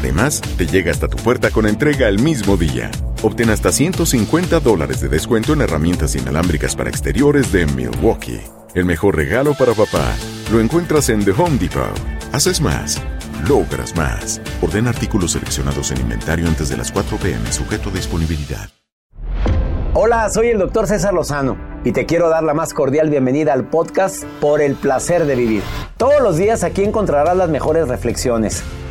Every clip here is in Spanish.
Además, te llega hasta tu puerta con entrega el mismo día. Obtén hasta 150 dólares de descuento en herramientas inalámbricas para exteriores de Milwaukee. El mejor regalo para papá lo encuentras en The Home Depot. Haces más, logras más. Orden artículos seleccionados en inventario antes de las 4 pm, sujeto a disponibilidad. Hola, soy el doctor César Lozano y te quiero dar la más cordial bienvenida al podcast Por el placer de vivir. Todos los días aquí encontrarás las mejores reflexiones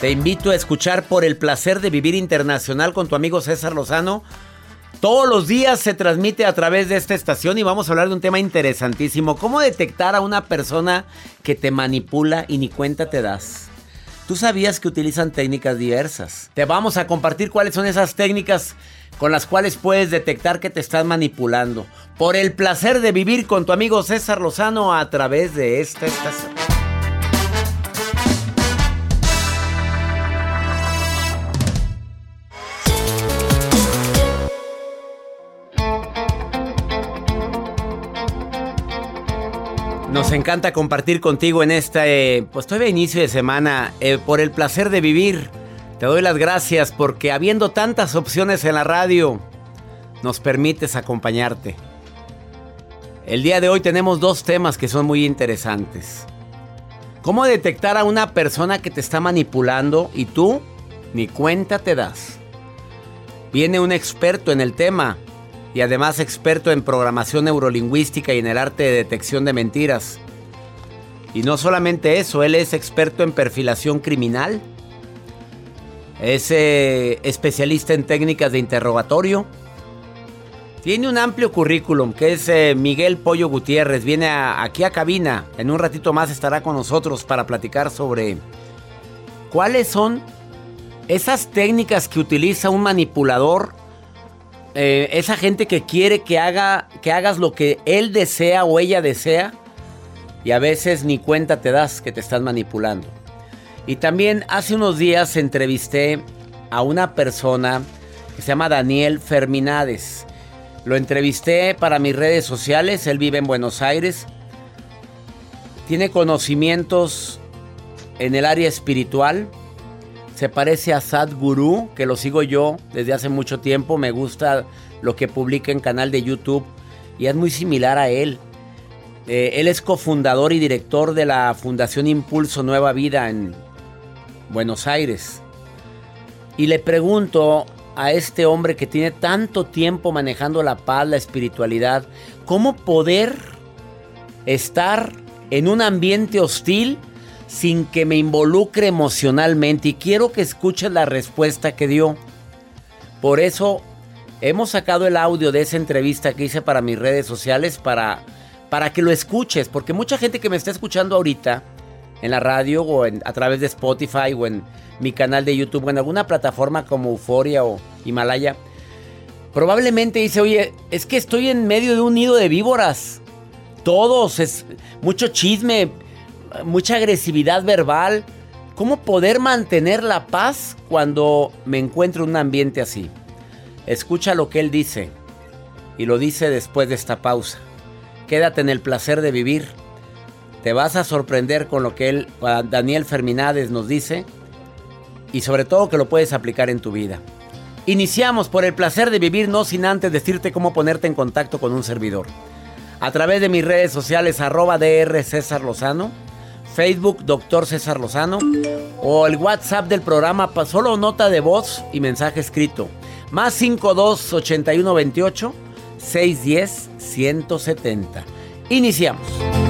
Te invito a escuchar por el placer de vivir internacional con tu amigo César Lozano. Todos los días se transmite a través de esta estación y vamos a hablar de un tema interesantísimo. ¿Cómo detectar a una persona que te manipula y ni cuenta te das? Tú sabías que utilizan técnicas diversas. Te vamos a compartir cuáles son esas técnicas con las cuales puedes detectar que te están manipulando. Por el placer de vivir con tu amigo César Lozano a través de esta estación. Encanta compartir contigo en este, pues todavía inicio de semana, eh, por el placer de vivir. Te doy las gracias porque habiendo tantas opciones en la radio, nos permites acompañarte. El día de hoy tenemos dos temas que son muy interesantes. ¿Cómo detectar a una persona que te está manipulando y tú ni cuenta te das? Viene un experto en el tema y además experto en programación neurolingüística y en el arte de detección de mentiras. Y no solamente eso, él es experto en perfilación criminal, es eh, especialista en técnicas de interrogatorio, tiene un amplio currículum que es eh, Miguel Pollo Gutiérrez, viene aquí a cabina, en un ratito más estará con nosotros para platicar sobre cuáles son esas técnicas que utiliza un manipulador eh, esa gente que quiere que, haga, que hagas lo que él desea o ella desea y a veces ni cuenta te das que te están manipulando. Y también hace unos días entrevisté a una persona que se llama Daniel Ferminades. Lo entrevisté para mis redes sociales, él vive en Buenos Aires. Tiene conocimientos en el área espiritual, se parece a Sadhguru, que lo sigo yo desde hace mucho tiempo. Me gusta lo que publica en canal de YouTube y es muy similar a él. Eh, él es cofundador y director de la Fundación Impulso Nueva Vida en Buenos Aires. Y le pregunto a este hombre que tiene tanto tiempo manejando la paz, la espiritualidad, ¿cómo poder estar en un ambiente hostil sin que me involucre emocionalmente y quiero que escuches la respuesta que dio. Por eso hemos sacado el audio de esa entrevista que hice para mis redes sociales para, para que lo escuches, porque mucha gente que me está escuchando ahorita en la radio o a través de Spotify o en mi canal de YouTube o en alguna plataforma como Euforia o Himalaya, probablemente dice, oye, es que estoy en medio de un nido de víboras. Todos, es mucho chisme, mucha agresividad verbal. ¿Cómo poder mantener la paz cuando me encuentro en un ambiente así? Escucha lo que él dice y lo dice después de esta pausa. Quédate en el placer de vivir. Te vas a sorprender con lo que él, Daniel Ferminades nos dice y sobre todo que lo puedes aplicar en tu vida. Iniciamos por el placer de vivir, no sin antes decirte cómo ponerte en contacto con un servidor. A través de mis redes sociales, arroba DR César Lozano Facebook Doctor César Lozano o el WhatsApp del programa, solo nota de voz y mensaje escrito. Más 52 81 28 610 170. Iniciamos.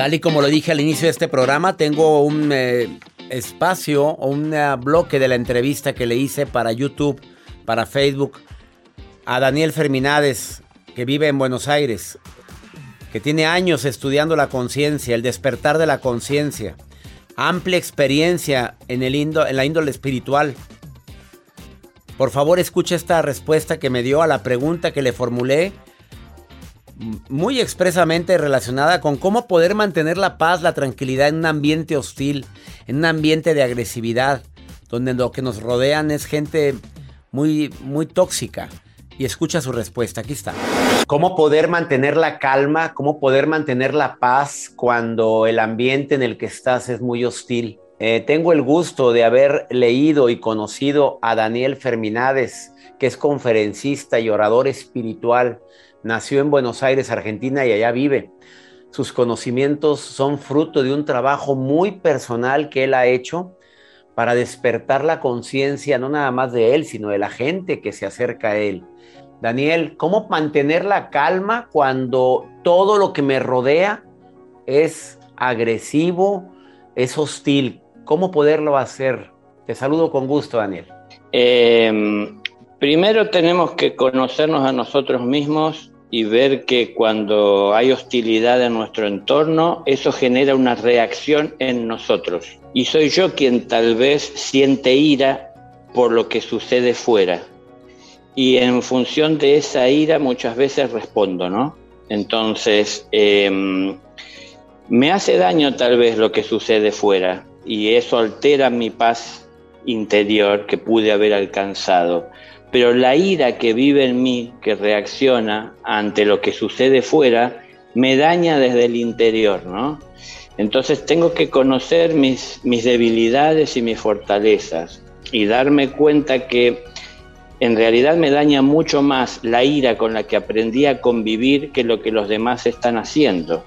Tal y como lo dije al inicio de este programa, tengo un eh, espacio o un eh, bloque de la entrevista que le hice para YouTube, para Facebook, a Daniel Ferminades, que vive en Buenos Aires, que tiene años estudiando la conciencia, el despertar de la conciencia, amplia experiencia en, el en la índole espiritual. Por favor, escuche esta respuesta que me dio a la pregunta que le formulé muy expresamente relacionada con cómo poder mantener la paz, la tranquilidad en un ambiente hostil, en un ambiente de agresividad, donde lo que nos rodean es gente muy, muy tóxica. Y escucha su respuesta, aquí está. ¿Cómo poder mantener la calma? ¿Cómo poder mantener la paz cuando el ambiente en el que estás es muy hostil? Eh, tengo el gusto de haber leído y conocido a Daniel Ferminades, que es conferencista y orador espiritual Nació en Buenos Aires, Argentina, y allá vive. Sus conocimientos son fruto de un trabajo muy personal que él ha hecho para despertar la conciencia no nada más de él, sino de la gente que se acerca a él. Daniel, ¿cómo mantener la calma cuando todo lo que me rodea es agresivo, es hostil? ¿Cómo poderlo hacer? Te saludo con gusto, Daniel. Eh, Primero tenemos que conocernos a nosotros mismos y ver que cuando hay hostilidad en nuestro entorno, eso genera una reacción en nosotros. Y soy yo quien tal vez siente ira por lo que sucede fuera. Y en función de esa ira muchas veces respondo, ¿no? Entonces, em, me hace daño tal vez lo que sucede fuera y eso altera mi paz interior que pude haber alcanzado pero la ira que vive en mí, que reacciona ante lo que sucede fuera, me daña desde el interior, ¿no? Entonces tengo que conocer mis, mis debilidades y mis fortalezas y darme cuenta que en realidad me daña mucho más la ira con la que aprendí a convivir que lo que los demás están haciendo.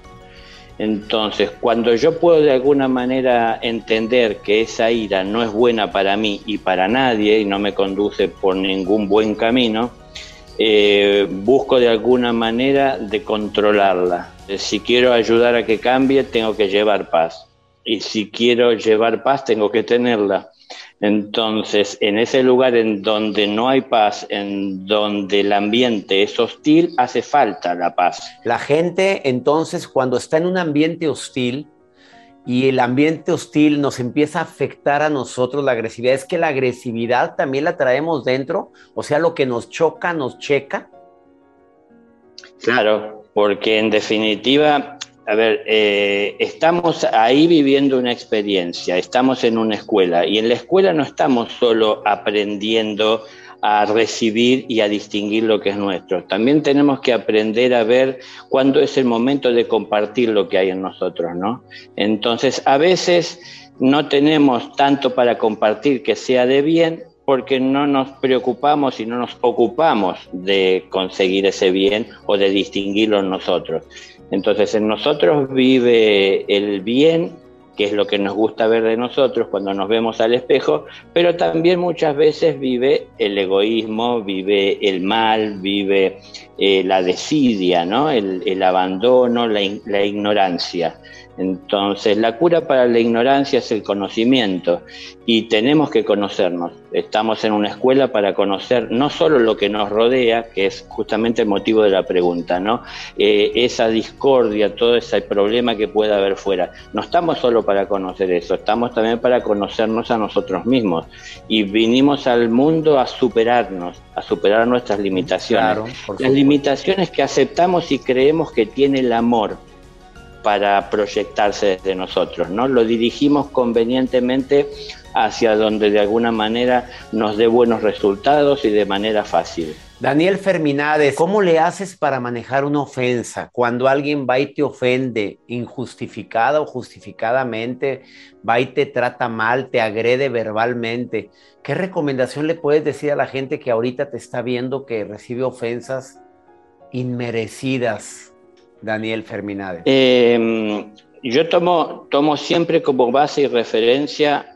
Entonces, cuando yo puedo de alguna manera entender que esa ira no es buena para mí y para nadie y no me conduce por ningún buen camino, eh, busco de alguna manera de controlarla. Si quiero ayudar a que cambie, tengo que llevar paz. y si quiero llevar paz tengo que tenerla. Entonces, en ese lugar en donde no hay paz, en donde el ambiente es hostil, hace falta la paz. La gente, entonces, cuando está en un ambiente hostil y el ambiente hostil nos empieza a afectar a nosotros la agresividad, es que la agresividad también la traemos dentro, o sea, lo que nos choca, nos checa. Claro, porque en definitiva a ver, eh, estamos ahí viviendo una experiencia, estamos en una escuela y en la escuela no estamos solo aprendiendo a recibir y a distinguir lo que es nuestro. También tenemos que aprender a ver cuándo es el momento de compartir lo que hay en nosotros, ¿no? Entonces, a veces no tenemos tanto para compartir que sea de bien porque no nos preocupamos y no nos ocupamos de conseguir ese bien o de distinguirlo en nosotros. Entonces en nosotros vive el bien, que es lo que nos gusta ver de nosotros cuando nos vemos al espejo, pero también muchas veces vive el egoísmo, vive el mal, vive eh, la desidia, ¿no? el, abandono, la, la ignorancia. Entonces, la cura para la ignorancia es el conocimiento y tenemos que conocernos. Estamos en una escuela para conocer no solo lo que nos rodea, que es justamente el motivo de la pregunta, ¿no? Eh, esa discordia, todo ese problema que pueda haber fuera. No estamos solo para conocer eso, estamos también para conocernos a nosotros mismos. Y vinimos al mundo a superarnos, a superar nuestras limitaciones. Las limitaciones que aceptamos y creemos que tiene el amor para proyectarse desde nosotros, ¿no? Lo dirigimos convenientemente hacia donde de alguna manera nos dé buenos resultados y de manera fácil. Daniel Ferminades, ¿cómo le haces para manejar una ofensa? Cuando alguien va y te ofende injustificada o justificadamente, va y te trata mal, te agrede verbalmente, ¿qué recomendación le puedes decir a la gente que ahorita te está viendo que recibe ofensas inmerecidas? Daniel Ferminade? Eh, yo tomo, tomo siempre como base y referencia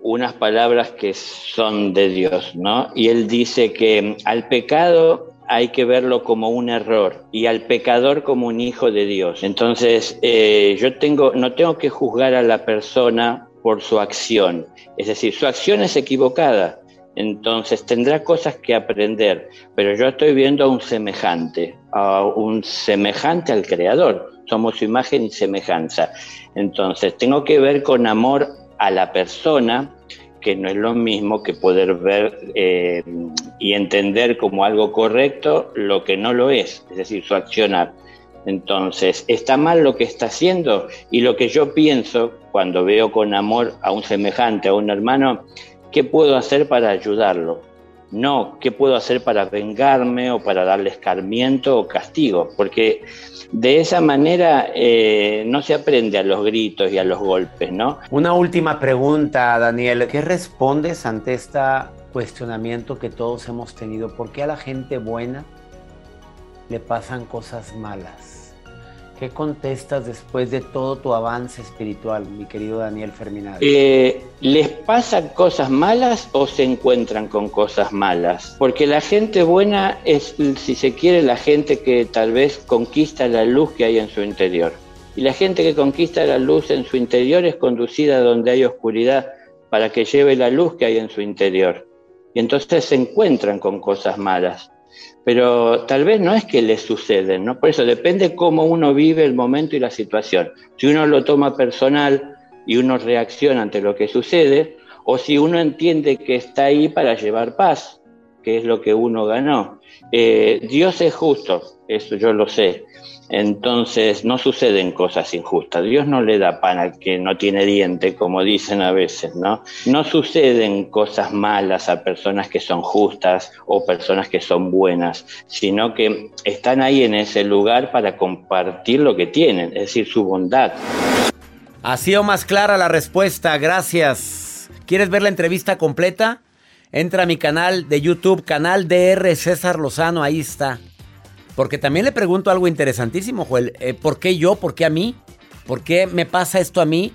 unas palabras que son de Dios, ¿no? Y él dice que al pecado hay que verlo como un error y al pecador como un hijo de Dios. Entonces, eh, yo tengo, no tengo que juzgar a la persona por su acción. Es decir, su acción es equivocada, entonces tendrá cosas que aprender, pero yo estoy viendo a un semejante, a un semejante al Creador. Somos su imagen y semejanza. Entonces tengo que ver con amor a la persona, que no es lo mismo que poder ver eh, y entender como algo correcto lo que no lo es, es decir, su accionar. Entonces, está mal lo que está haciendo y lo que yo pienso cuando veo con amor a un semejante, a un hermano, ¿Qué puedo hacer para ayudarlo? No, ¿qué puedo hacer para vengarme o para darle escarmiento o castigo? Porque de esa manera eh, no se aprende a los gritos y a los golpes, ¿no? Una última pregunta, Daniel. ¿Qué respondes ante este cuestionamiento que todos hemos tenido? ¿Por qué a la gente buena le pasan cosas malas? ¿Qué contestas después de todo tu avance espiritual, mi querido Daniel Ferminado? Eh, ¿Les pasan cosas malas o se encuentran con cosas malas? Porque la gente buena es, si se quiere, la gente que tal vez conquista la luz que hay en su interior. Y la gente que conquista la luz en su interior es conducida donde hay oscuridad para que lleve la luz que hay en su interior. Y entonces se encuentran con cosas malas pero tal vez no es que le suceden, ¿no? Por eso depende cómo uno vive el momento y la situación. Si uno lo toma personal y uno reacciona ante lo que sucede, o si uno entiende que está ahí para llevar paz, que es lo que uno ganó. Eh, Dios es justo, eso yo lo sé. Entonces no suceden cosas injustas. Dios no le da pan al que no tiene diente, como dicen a veces, ¿no? No suceden cosas malas a personas que son justas o personas que son buenas, sino que están ahí en ese lugar para compartir lo que tienen, es decir, su bondad. Ha sido más clara la respuesta, gracias. ¿Quieres ver la entrevista completa? Entra a mi canal de YouTube, canal DR César Lozano, ahí está. Porque también le pregunto algo interesantísimo, Joel. Eh, ¿Por qué yo? ¿Por qué a mí? ¿Por qué me pasa esto a mí?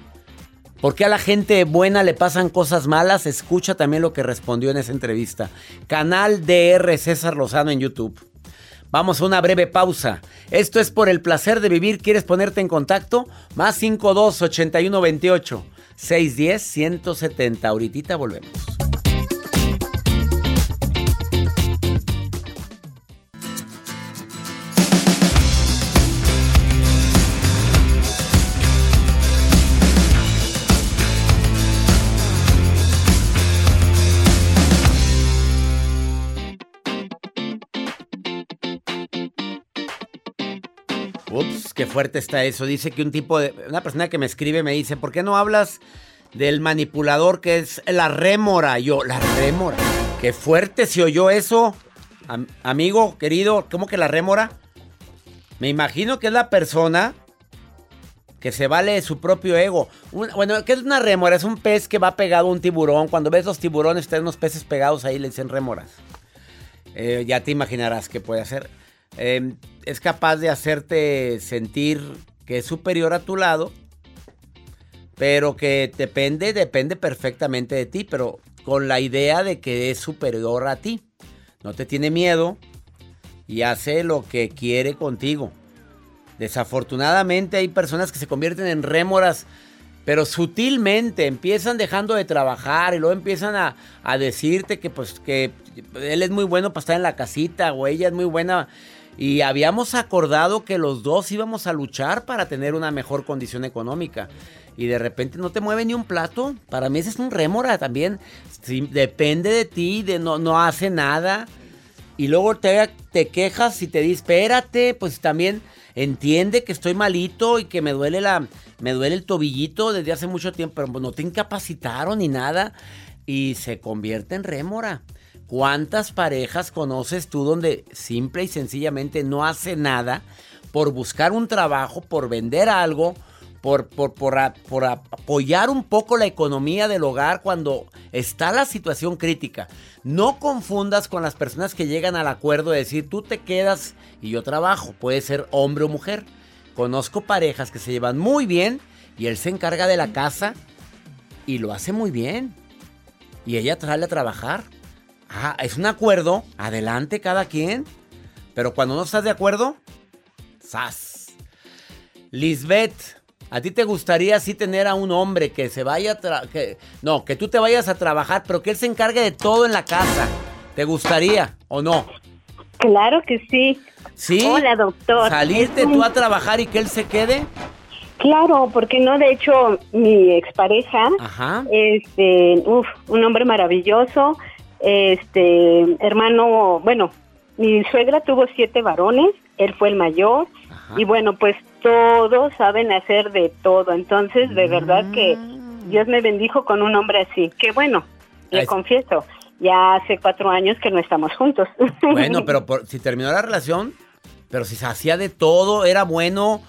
¿Por qué a la gente buena le pasan cosas malas? Escucha también lo que respondió en esa entrevista. Canal DR César Lozano en YouTube. Vamos a una breve pausa. Esto es por el placer de vivir. ¿Quieres ponerte en contacto? Más 52 81 28 610 170. Ahorita volvemos. Qué fuerte está eso. Dice que un tipo de. Una persona que me escribe me dice: ¿Por qué no hablas del manipulador que es la rémora? Yo, la rémora. Qué fuerte se oyó eso. amigo, querido, ¿cómo que la rémora? Me imagino que es la persona que se vale su propio ego. bueno, ¿qué es una rémora? Es un pez que va pegado a un tiburón. Cuando ves los tiburones, están unos peces pegados ahí, le dicen rémoras. Eh, ya te imaginarás qué puede hacer. Em, es capaz de hacerte sentir que es superior a tu lado, pero que depende, depende perfectamente de ti, pero con la idea de que es superior a ti. No te tiene miedo y hace lo que quiere contigo. Desafortunadamente hay personas que se convierten en rémoras, pero sutilmente empiezan dejando de trabajar y luego empiezan a, a decirte que pues que él es muy bueno para estar en la casita o ella es muy buena y habíamos acordado que los dos íbamos a luchar para tener una mejor condición económica. Y de repente no te mueve ni un plato. Para mí ese es un rémora también. depende de ti, de no, no hace nada. Y luego te, quejas y te dice, espérate, pues también entiende que estoy malito y que me duele, la, me duele el tobillito desde hace mucho tiempo, pero no te incapacitaron ni nada. Y se convierte en rémora. ¿Cuántas parejas conoces tú donde simple y sencillamente no hace nada por buscar un trabajo, por vender algo, por, por, por, apoyar un poco la economía del hogar cuando está la situación crítica? No confundas con las personas que llegan al acuerdo de decir tú te quedas y yo trabajo. Puede ser hombre o mujer. Conozco parejas que se llevan muy bien y él se encarga de la casa y lo hace muy bien. Y ella sale a trabajar. Ah, es un acuerdo. Adelante cada quien. Pero cuando no estás de acuerdo, ¡zas! Lisbeth, ¿a ti te gustaría así tener a un hombre que se vaya a que No, que tú te vayas a trabajar, pero que él se encargue de todo en la casa? ¿Te gustaría o no? Claro que sí. ¿Sí? Hola, doctor. ¿Salirte tú a trabajar y que él se quede? Claro, porque no, de hecho, mi expareja, Ajá. este, uf, un hombre maravilloso, este, hermano, bueno, mi suegra tuvo siete varones, él fue el mayor, y bueno, pues todos saben hacer de todo. Entonces, de verdad que mm. Dios me bendijo con un hombre así. Que bueno, le confieso, ya hace cuatro años que no estamos juntos. Bueno, pero si terminó la relación, pero si se hacía de todo, era bueno.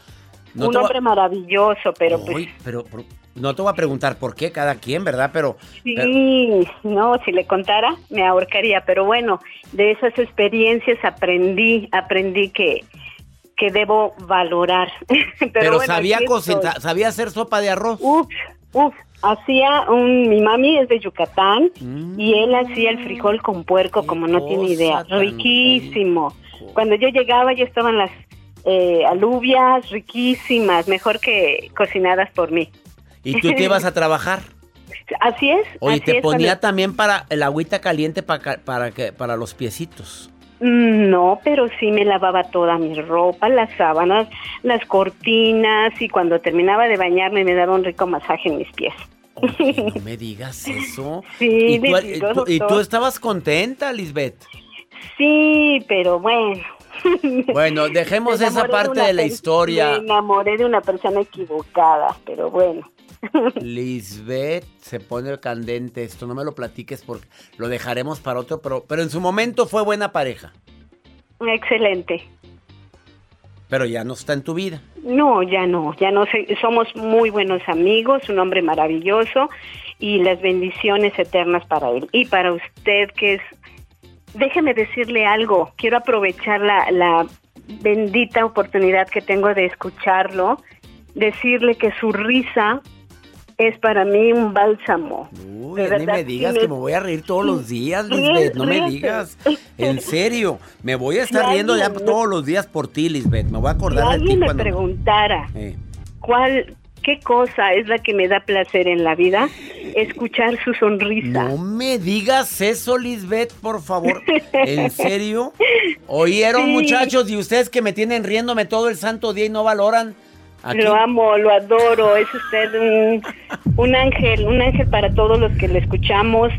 un hombre maravilloso, pero pues... Pero, no te voy a preguntar por qué cada quien, ¿verdad? Pero sí, no, si le contara me ahorcaría, pero bueno, de esas experiencias aprendí, aprendí que que debo valorar. pero, sabía cocinar, sabía hacer sopa de arroz. Uf, uf, hacía un mi mami es de Yucatán y él hacía el frijol con puerco como no tiene idea, riquísimo. Cuando yo llegaba ya estaban las eh, alubias riquísimas, mejor que cocinadas por mí. ¿Y tú te ibas a trabajar? Así es. Oye, te ponía también para el agüita caliente para, para, que, para los piecitos. Mm, no, pero sí me lavaba toda mi ropa, las sábanas, las cortinas y cuando terminaba de bañarme me daba un rico masaje en mis pies. no me digas eso. Sí, ¿Y tú, ¿Y tú estabas contenta, Lisbeth? Sí, pero bueno, bueno, dejemos esa parte de, la historia. Me enamoré de una persona equivocada, pero bueno. Lisbeth se pone el candente. Esto no me lo platiques porque lo dejaremos para otro, pero, pero en su momento fue buena pareja. Excelente. Pero ya no está en tu vida. No, ya no, ya no sé, somos muy buenos amigos, un hombre maravilloso y las bendiciones eternas para él y para usted que es déjeme decirle algo, quiero aprovechar la, la bendita oportunidad que tengo de escucharlo, decirle que su risa es para mí un bálsamo. ni me digas que me voy a reír todos los días, Lisbeth. No me digas. En serio, me voy a estar riendo ya todos los días por ti, Lisbeth. Me voy a acordar si de alguien me preguntara cuál, qué cosa es la que me da placer en la vida, escuchar su sonrisa. No me digas eso, Lisbeth, por favor. ¿En serio? ¿Oyeron, muchachos? Y ustedes que me tienen riéndome todo el santo día y no valoran lo amo, lo adoro, es usted un, ángel, un ángel para todos los que le escuchamos,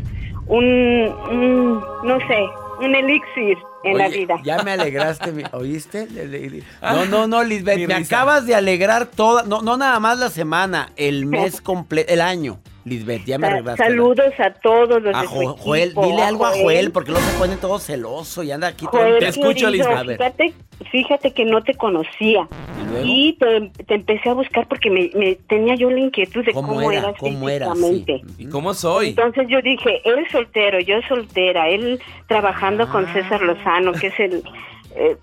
un, no sé, un elixir en la vida. Ya me alegraste, ¿oíste? No, no, no, Lisbeth, me acabas de alegrar toda, no, no nada más la semana, el mes completo, el año. Lisbeth, ya me arreglaste. Saludos a todos los a Joel, dile algo a Joel, porque luego se pone todo celoso y anda aquí. te escucho, Lisbeth. Fíjate, fíjate que no te conocía. Y, te, empecé a buscar porque me, tenía yo la inquietud de cómo, cómo eras cómo ¿Y cómo soy? Entonces yo dije, él soltero, yo soltera, él trabajando con ah. César Lozano, que es el eh,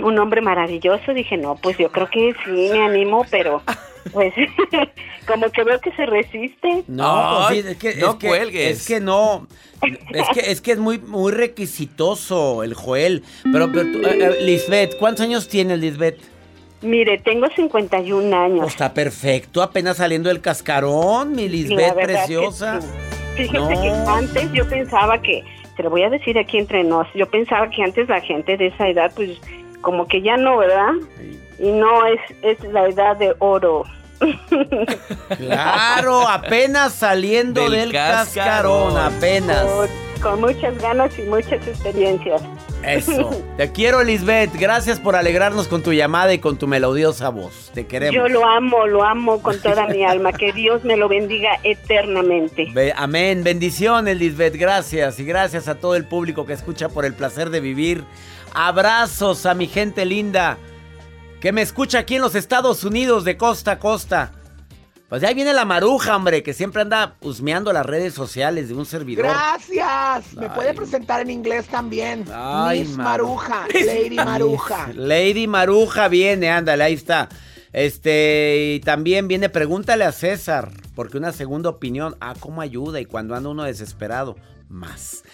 un hombre maravilloso. Dije, no, pues yo creo que sí, me animo, pero pues como que veo que se resiste. No, pues es que, no cuelgues. Es que no, es que es que es muy muy requisitoso el Joel. Pero, pero eh, eh, Lisbeth, ¿cuántos años tiene Lisbeth? Mire, tengo 51 años. Pues está perfecto, apenas saliendo del cascarón, mi Lisbeth preciosa. Fíjese que antes yo pensaba que te lo voy a decir aquí entre nos, yo pensaba que antes la gente de esa edad, pues como que ya no, ¿verdad? Y no es, es la edad de oro. Claro, apenas saliendo del, cascarón, apenas. Con, muchas ganas y muchas experiencias. Eso. Te quiero, Lisbeth. Gracias por alegrarnos con tu llamada y con tu melodiosa voz. Te queremos. Yo lo amo, lo amo con toda mi alma. Que Dios me lo bendiga eternamente. amén. Bendiciones, Lisbeth. Gracias. Y gracias a todo el público que escucha por el placer de vivir. Abrazos a mi gente linda que me escucha aquí en los Estados Unidos de costa a costa. Pues ya viene la maruja, hombre, que siempre anda husmeando las redes sociales de un servidor. Gracias. Me puede presentar en inglés también. Ay, Miss Maruja. Lady Maruja. Lady Maruja viene, ándale, ahí está. Este, y también viene, pregúntale a César, porque una segunda opinión, ah, cómo ayuda y cuando anda uno desesperado, más.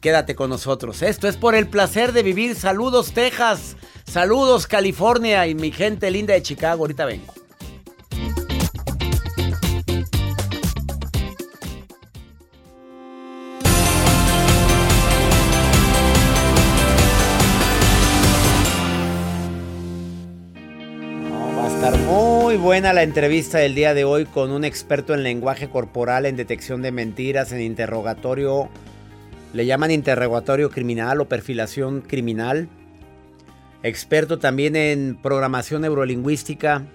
Quédate con nosotros. Esto es por el placer de vivir. Saludos, Texas. Saludos California y mi gente linda de Chicago. Ahorita vengo. muy buena la entrevista del día de hoy con un experto en lenguaje corporal, en detección de mentiras, en interrogatorio. Le llaman interrogatorio criminal o perfilación criminal experto también en programación neurolingüística.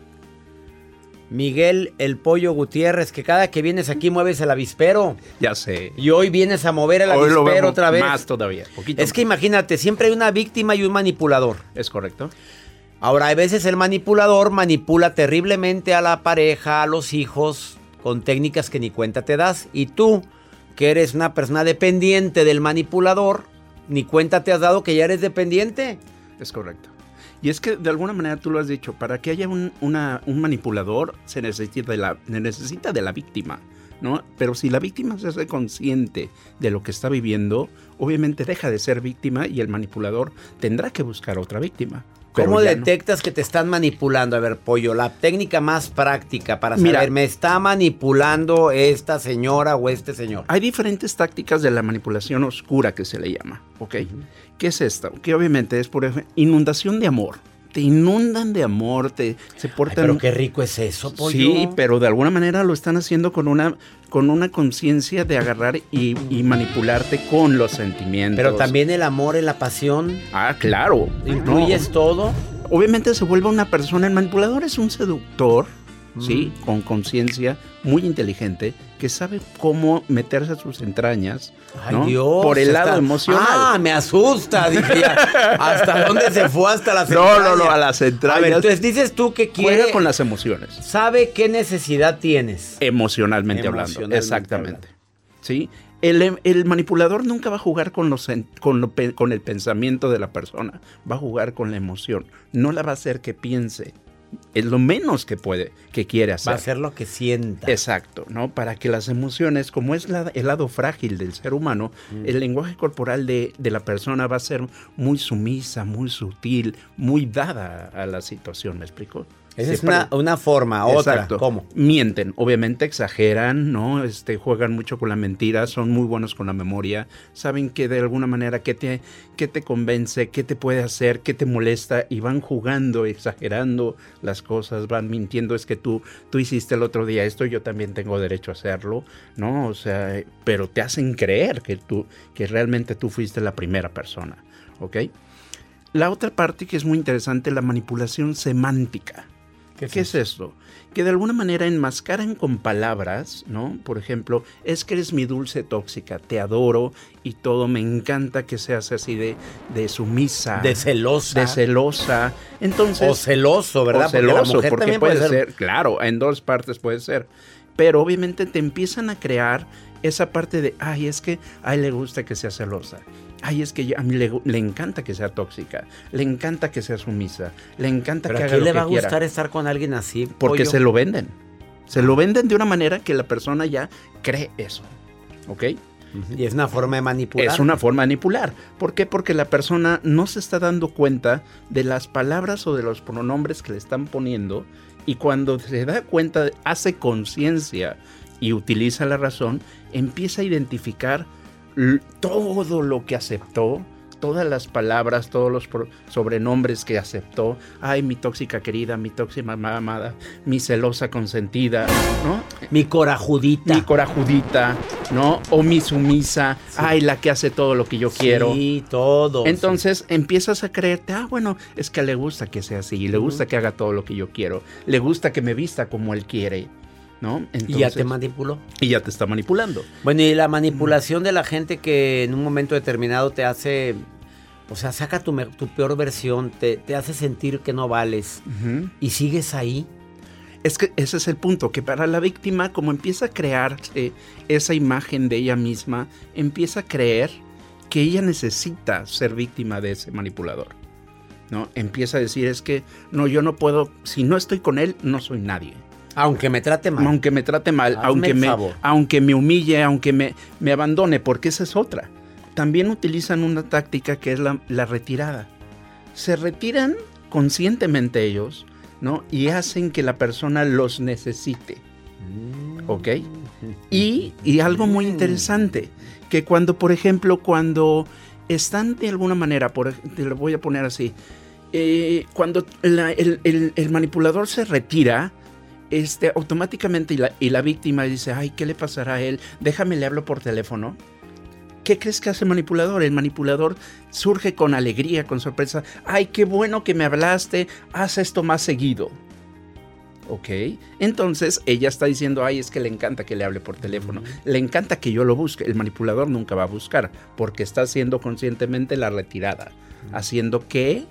Miguel El Pollo Gutiérrez, que cada que vienes aquí mueves el avispero. Ya sé. Y hoy vienes a mover el avispero otra vez. Más todavía. es que imagínate, siempre hay una víctima y un manipulador. Es correcto. Ahora, a veces el manipulador manipula terriblemente a la pareja, a los hijos, con técnicas que ni cuenta te das. Y tú, que eres una persona dependiente del manipulador, ni cuenta te has dado que ya eres dependiente. Es correcto. Y es que de alguna manera tú lo has dicho, para que haya un, manipulador se necesita de, la, necesita de la víctima, ¿no? Pero si la víctima se hace consciente de lo que está viviendo, obviamente deja de ser víctima y el manipulador tendrá que buscar otra víctima. ¿Cómo detectas que te están manipulando? A ver, Pollo, la técnica más práctica para saber, ¿me está manipulando esta señora o este señor? Hay diferentes tácticas de la manipulación oscura que se le llama, ¿ok? ¿Qué es esto? Que obviamente es por ejemplo, inundación de amor te inundan de amor, te se portan. pero qué rico es eso, pollo. Sí, pero de alguna manera lo están haciendo con una con una conciencia de agarrar y, manipularte con los sentimientos. Pero también el amor y la pasión. Ah, claro. ¿Incluyes todo? Obviamente se vuelve una persona. El manipulador es un seductor ¿sí? Mm. Con conciencia, muy inteligente, que sabe cómo meterse a sus entrañas. Por el lado emocional. Ah, me asusta. Dije, ¿hasta dónde se fue? Hasta las entrañas. No, no, no, a las entrañas. entonces dices tú que quiere. con las emociones. Sabe qué necesidad tienes. Emocionalmente, hablando. Exactamente. ¿Sí? El, manipulador nunca va a jugar con, los, con, con el pensamiento de la persona, va a jugar con la emoción. No la va a hacer que piense, es lo menos que puede, que quiere hacer. Va a hacer lo que sienta. Exacto, ¿no? Para que las emociones, como es el lado frágil del ser humano, mm. el lenguaje corporal de, de, la persona va a ser muy sumisa, muy sutil, muy dada a la situación, ¿me explico? Esa es una, una, forma, otra. ¿Cómo? Mienten, obviamente exageran, ¿no? Este, juegan mucho con la mentira, son muy buenos con la memoria, saben que de alguna manera qué te, qué te convence, qué te puede hacer, qué te molesta, y van jugando, exagerando las cosas, van mintiendo, es que tú, tú hiciste el otro día esto, yo también tengo derecho a hacerlo, ¿no? O sea, pero te hacen creer que tú, que realmente tú fuiste la primera persona, ¿ok? La otra parte que es muy interesante, la manipulación semántica. ¿Qué, es, esto? Que de alguna manera enmascaran con palabras, ¿no? Por ejemplo, es que eres mi dulce tóxica, te adoro y todo, me encanta que seas así de, de sumisa. De celosa. De celosa. Entonces, o celoso, ¿verdad? O celoso, porque, puede, ser, claro, en dos partes puede ser. Pero obviamente te empiezan a crear esa parte de, ay, es que a él le gusta que sea celosa ay, es que a mí le, encanta que sea tóxica, le encanta que sea sumisa, le encanta que haga lo que quiera. le va a gustar estar con alguien así? Porque se lo venden. Se lo venden de una manera que la persona ya cree eso. ¿Ok? Y es una forma de manipular. Es una forma de manipular. ¿Por qué? Porque la persona no se está dando cuenta de las palabras o de los pronombres que le están poniendo y cuando se da cuenta, hace conciencia y utiliza la razón, empieza a identificar todo lo que aceptó, todas las palabras, todos los sobrenombres que aceptó. Ay, mi tóxica querida, mi tóxica amada, mi celosa consentida, ¿no? Mi corajudita. Mi corajudita, ¿no? O mi sumisa. Ay, la que hace todo lo que yo quiero. Sí, todo. Entonces empiezas a creerte, ah, bueno, es que le gusta que sea así, le gusta que haga todo lo que yo quiero, le gusta que me vista como él quiere y ya te manipuló. Y ya te está manipulando. Bueno, y la manipulación de la gente que en un momento determinado te hace, o sea, saca tu, peor versión, te, hace sentir que no vales y sigues ahí. Es que ese es el punto, que para la víctima, como empieza a crearse esa imagen de ella misma, empieza a creer que ella necesita ser víctima de ese manipulador. ¿no? Empieza a decir, es que no, yo no puedo, si no estoy con él, no soy nadie. Aunque me trate mal. Aunque me trate mal, aunque me, aunque me humille, aunque me, me abandone, porque esa es otra. También utilizan una táctica que es la, retirada. Se retiran conscientemente ellos, ¿no? Y hacen que la persona los necesite. ¿Ok? Y, algo muy interesante, que cuando, por ejemplo, cuando están de alguna manera, por, te lo voy a poner así, eh, cuando el, el manipulador se retira, este, automáticamente y la, víctima dice, ay, ¿qué le pasará a él? Déjame, le hablo por teléfono. ¿Qué crees que hace el manipulador? El manipulador surge con alegría, con sorpresa. Ay, qué bueno que me hablaste, haz esto más seguido. ¿Ok? Entonces ella está diciendo, ay, es que le encanta que le hable por teléfono, le encanta que yo lo busque. El manipulador nunca va a buscar porque está haciendo conscientemente la retirada, haciendo que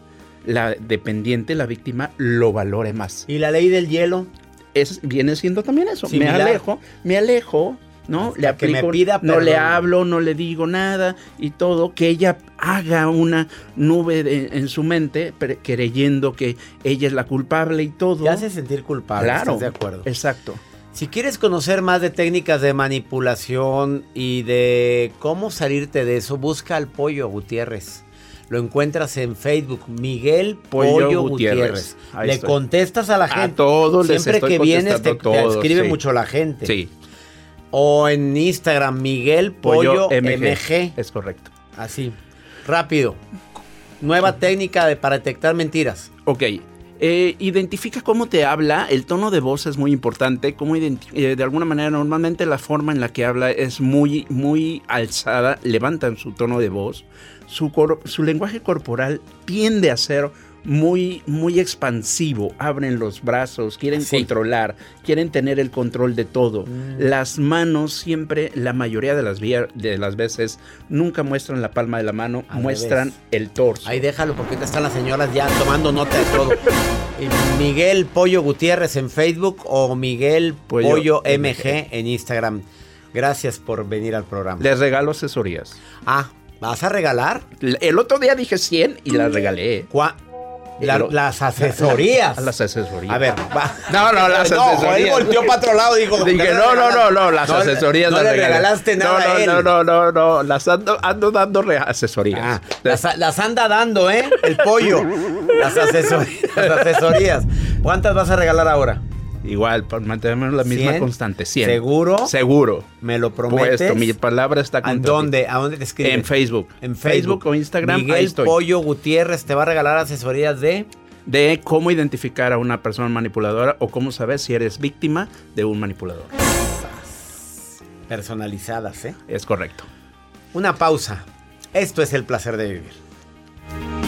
la dependiente, la víctima, lo valore más. ¿Y la ley del hielo? Es, viene siendo también eso. Me alejo, me alejo, ¿no? le aplico, no le hablo, no le digo nada y todo, que ella haga una nube en su mente creyendo que ella es la culpable y todo. Te hace sentir culpable, claro, de acuerdo. Exacto. Si quieres conocer más de técnicas de manipulación y de cómo salirte de eso, busca al pollo Gutiérrez. Lo encuentras en Facebook, Miguel Pollo, Gutiérrez. Le contestas a la gente. A todos Siempre que vienes te, escribe mucho la gente. Sí. O en Instagram, Miguel Pollo, MG. Es correcto. Así. Rápido. Nueva técnica de, para detectar mentiras. Ok. Eh, identifica cómo te habla, el tono de voz es muy importante, cómo eh, de alguna manera normalmente la forma en la que habla es muy, muy alzada, levantan su tono de voz, su, lenguaje corporal tiende a ser muy, muy expansivo. Abren los brazos, quieren controlar, quieren tener el control de todo. Mm. Las manos siempre, la mayoría de las, de las veces, nunca muestran la palma de la mano, muestran el torso. Ahí déjalo porque están las señoras ya tomando nota de todo. Miguel Pollo Gutiérrez en Facebook o Miguel Pollo, MG en Instagram. Gracias por venir al programa. Les regalo asesorías. Ah, ¿Vas a regalar? El otro día dije 100 y la regalé. las asesorías. Las asesorías. A ver, va. No, no, las no, asesorías. Él volteó para otro lado y dijo. Dije, no, no, no, no, las asesorías. No, le regalaste nada no, a él. No, no, no, no, las ando, ando dando asesorías. Ah, las, las, anda dando, ¿eh? El pollo. las, asesorías, las asesorías. ¿Cuántas vas a regalar ahora? Igual, mantener la misma constante. 100. ¿Seguro? Seguro. ¿Me lo prometes? Puesto, mi palabra está ¿A dónde? ¿A dónde te escribes? En Facebook. En Facebook, o Instagram. Miguel Pollo Gutiérrez te va a regalar asesorías de... De cómo identificar a una persona manipuladora o cómo saber si eres víctima de un manipulador. Personalizadas, ¿eh? Es correcto. Una pausa. Esto es el placer de vivir.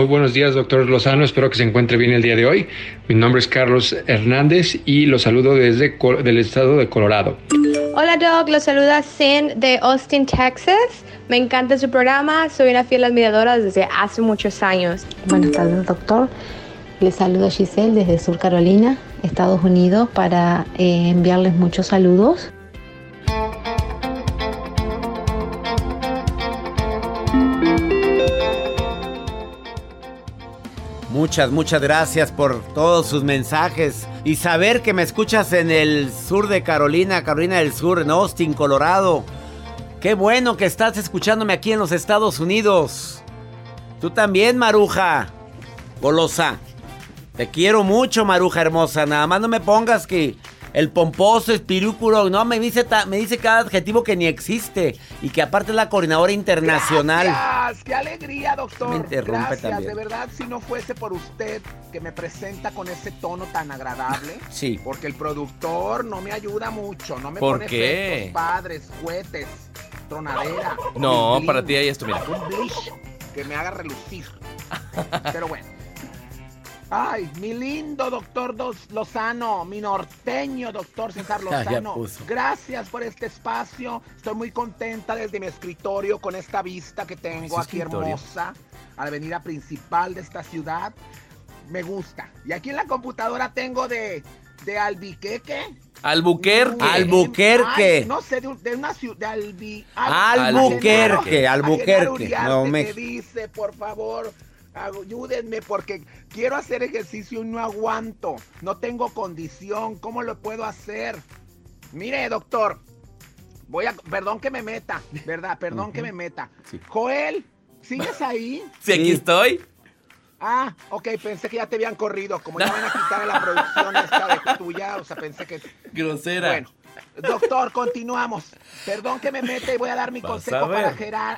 Muy buenos días, doctor Lozano. Espero que se encuentre bien el día de hoy. Mi nombre es Carlos Hernández y lo saludo desde el estado de Colorado. Hola, Doc. Lo saluda Sin de Austin, Texas. Me encanta su programa. Soy una fiel admiradora desde hace muchos años. Buenas tardes, doctor. Les saludo Giselle desde Sur Carolina, Estados Unidos, para eh, enviarles muchos saludos. Muchas, muchas gracias por todos sus mensajes y saber que me escuchas en el sur de Carolina, Carolina del Sur, en Austin, Colorado. Qué bueno que estás escuchándome aquí en los Estados Unidos. Tú también, Maruja. Golosa. Te quiero mucho, Maruja hermosa. Nada más no me pongas que el pomposo, espirúculo, no, me dice, me dice cada adjetivo que ni existe y que aparte es la coordinadora internacional. Gracias, qué alegría, doctor. Me interrumpe Gracias, también. de verdad, si no fuese por usted que me presenta con ese tono tan agradable. sí. Porque el productor no me ayuda mucho, no me ¿Por pone qué? efectos padres, cohetes, tronadera. No, para ti ahí esto, mira. Un blish que me haga relucir. Pero bueno. Ay, mi lindo doctor Dos Lozano, mi norteño doctor César Lozano. Gracias por este espacio. Estoy muy contenta desde mi escritorio con esta vista que tengo ¿Su aquí escritorio? hermosa a la avenida principal de esta ciudad. Me gusta. Y aquí en la computadora tengo de, de Albiqueque. Albuquerque. Albuquerque. Ay, no sé, de, un- de una ciudad, de Albi... Albuquerque, a Genaro Albuquerque, Uriarte Nuevo me dice, por favor, ayúdenme porque quiero hacer ejercicio y no aguanto. No tengo condición. ¿Cómo lo puedo hacer? Mire, doctor. Voy a... Perdón que me meta, ¿verdad? Perdón que me meta. Joel, ¿sigues ahí? Sí, aquí estoy. Ah, ok, pensé que ya te habían corrido. Como ya van a quitar la producción esta de tuya, o sea, pensé que... Grosera. Bueno, doctor, continuamos. Perdón que me mete y voy a dar mi Vas a consejo para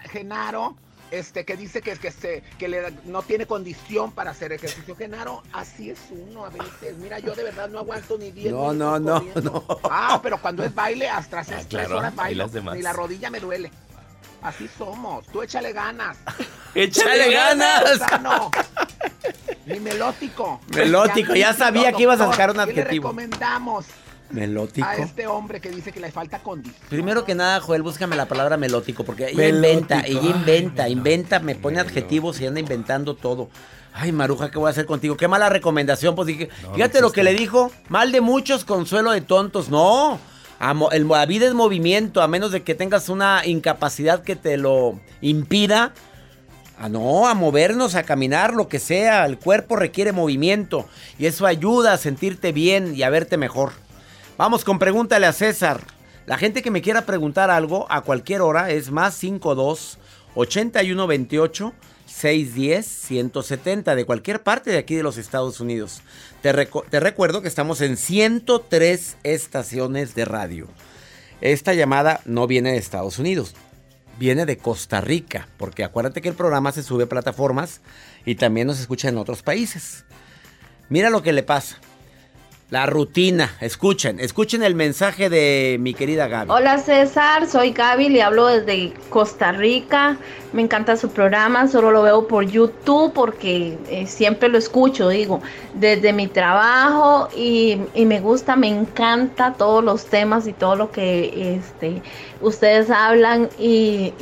Genaro, este, que dice que, que, se, que le, no tiene condición para hacer ejercicio. Genaro, así es uno a veces. Mira, yo de verdad no aguanto ni 10 No, no, no, no. Ah, pero cuando es baile, hasta hace tres claro, horas y bailo. las demás. Ni la rodilla me duele. Así somos. Tú échale ganas. ¡Échale ganas! Lozano. Ni melótico. Melótico, ya sabía que ibas a sacar un ¿Qué le adjetivo. recomendamos Melótico. a este hombre que dice que le falta condición? Primero que nada, Joel, búscame la palabra melótico, porque ella Melótico, inventa, ella ay, inventa, inventa, me pone adjetivos y anda inventando todo. Ay, Maruja, ¿qué voy a hacer contigo? Qué mala recomendación, pues dije, fíjate lo que le dijo, mal de muchos, consuelo de tontos. No, Amo- el, la vida es movimiento, a menos de que tengas una incapacidad que te lo impida. Ah, no, a movernos, a caminar, lo que sea. El cuerpo requiere movimiento y eso ayuda a sentirte bien y a verte mejor. Vamos con pregúntale a César. La gente que me quiera preguntar algo a cualquier hora es más 52 81 28 610 170 de cualquier parte de aquí de los Estados Unidos. Te, te recuerdo que estamos en 103 estaciones de radio. Esta llamada no viene de Estados Unidos, viene de Costa Rica, porque acuérdate que el programa se sube a plataformas y también nos escucha en otros países. Mira lo que le pasa. La rutina. Escuchen, escuchen el mensaje de mi querida Gaby. Hola César, soy Gaby, le hablo desde Costa Rica. Me encanta su programa, solo lo veo por YouTube porque eh, siempre lo escucho, digo, desde mi trabajo y, me gusta, me encanta todos los temas y todo lo que este, ustedes hablan y,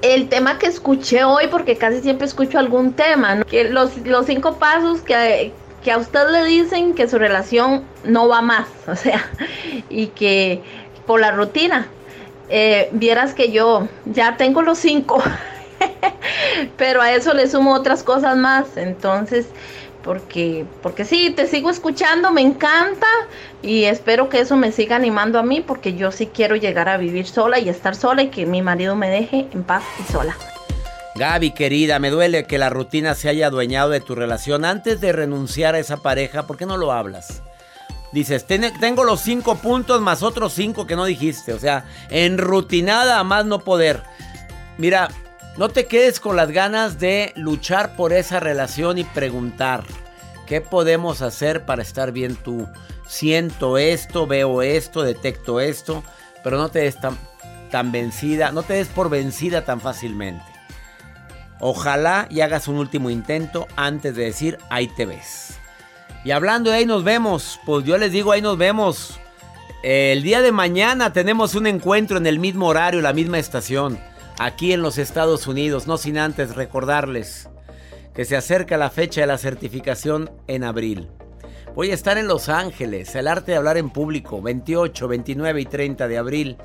el tema que escuché hoy, porque casi siempre escucho algún tema, que los, los cinco pasos que, que a usted le dicen que su relación no va más, o sea, y que por la rutina, eh, vieras que yo ya tengo los cinco, pero a eso le sumo otras cosas más, entonces porque, porque sí, te sigo escuchando, me encanta y espero que eso me siga animando a mí porque yo sí quiero llegar a vivir sola y estar sola y que mi marido me deje en paz y sola. Gaby, querida, me duele que la rutina se haya adueñado de tu relación. Antes de renunciar a esa pareja, ¿por qué no lo hablas? Dices, tengo los cinco puntos más otros cinco que no dijiste. O sea, enrutinada a más no poder. Mira, no te quedes con las ganas de luchar por esa relación y preguntar, ¿qué podemos hacer para estar bien tú? Siento esto, veo esto, detecto esto, pero no te des tan, tan vencida, no te des por vencida tan fácilmente. Ojalá y hagas un último intento antes de decir, ahí te ves. Y hablando de ahí nos vemos, pues yo les digo, ahí nos vemos. El día de mañana tenemos un encuentro en el mismo horario, la misma estación aquí en los Estados Unidos, no sin antes recordarles que se acerca la fecha de la certificación en abril. Voy a estar en Los Ángeles, el arte de hablar en público, 28, 29 y 30 de abril.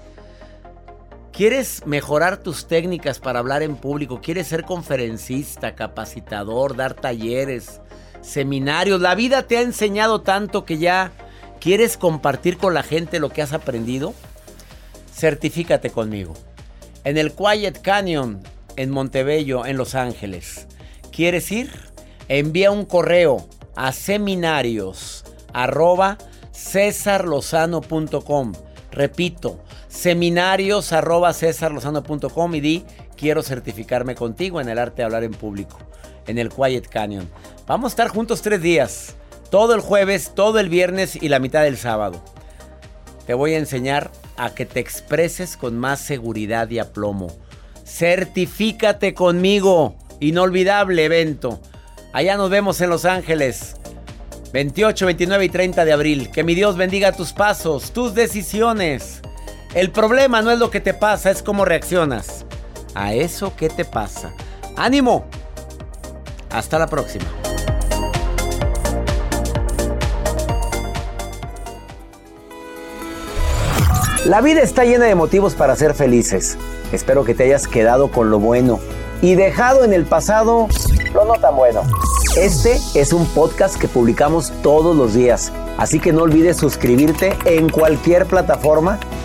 ¿Quieres mejorar tus técnicas para hablar en público? ¿Quieres ser conferencista, capacitador, dar talleres, seminarios? La vida te ha enseñado tanto que ya quieres compartir con la gente lo que has aprendido. Certifícate conmigo en el Quiet Canyon en Montebello, en Los Ángeles. ¿Quieres ir? Envía un correo a seminarios Repito, seminarios arroba y di quiero certificarme contigo en el arte de hablar en público, en el Quiet Canyon. Vamos a estar juntos tres días, todo el jueves, todo el viernes y la mitad del sábado. Te voy a enseñar a que te expreses con más seguridad y aplomo. Certifícate conmigo. Inolvidable evento. Allá nos vemos en Los Ángeles. 28, 29 y 30 de abril. Que mi Dios bendiga tus pasos, tus decisiones. El problema no es lo que te pasa, es cómo reaccionas a eso que te pasa. ¡Ánimo! Hasta la próxima. La vida está llena de motivos para ser felices. Espero que te hayas quedado con lo bueno y dejado en el pasado lo no tan bueno. Este es un podcast que publicamos todos los días, así que no olvides suscribirte en cualquier plataforma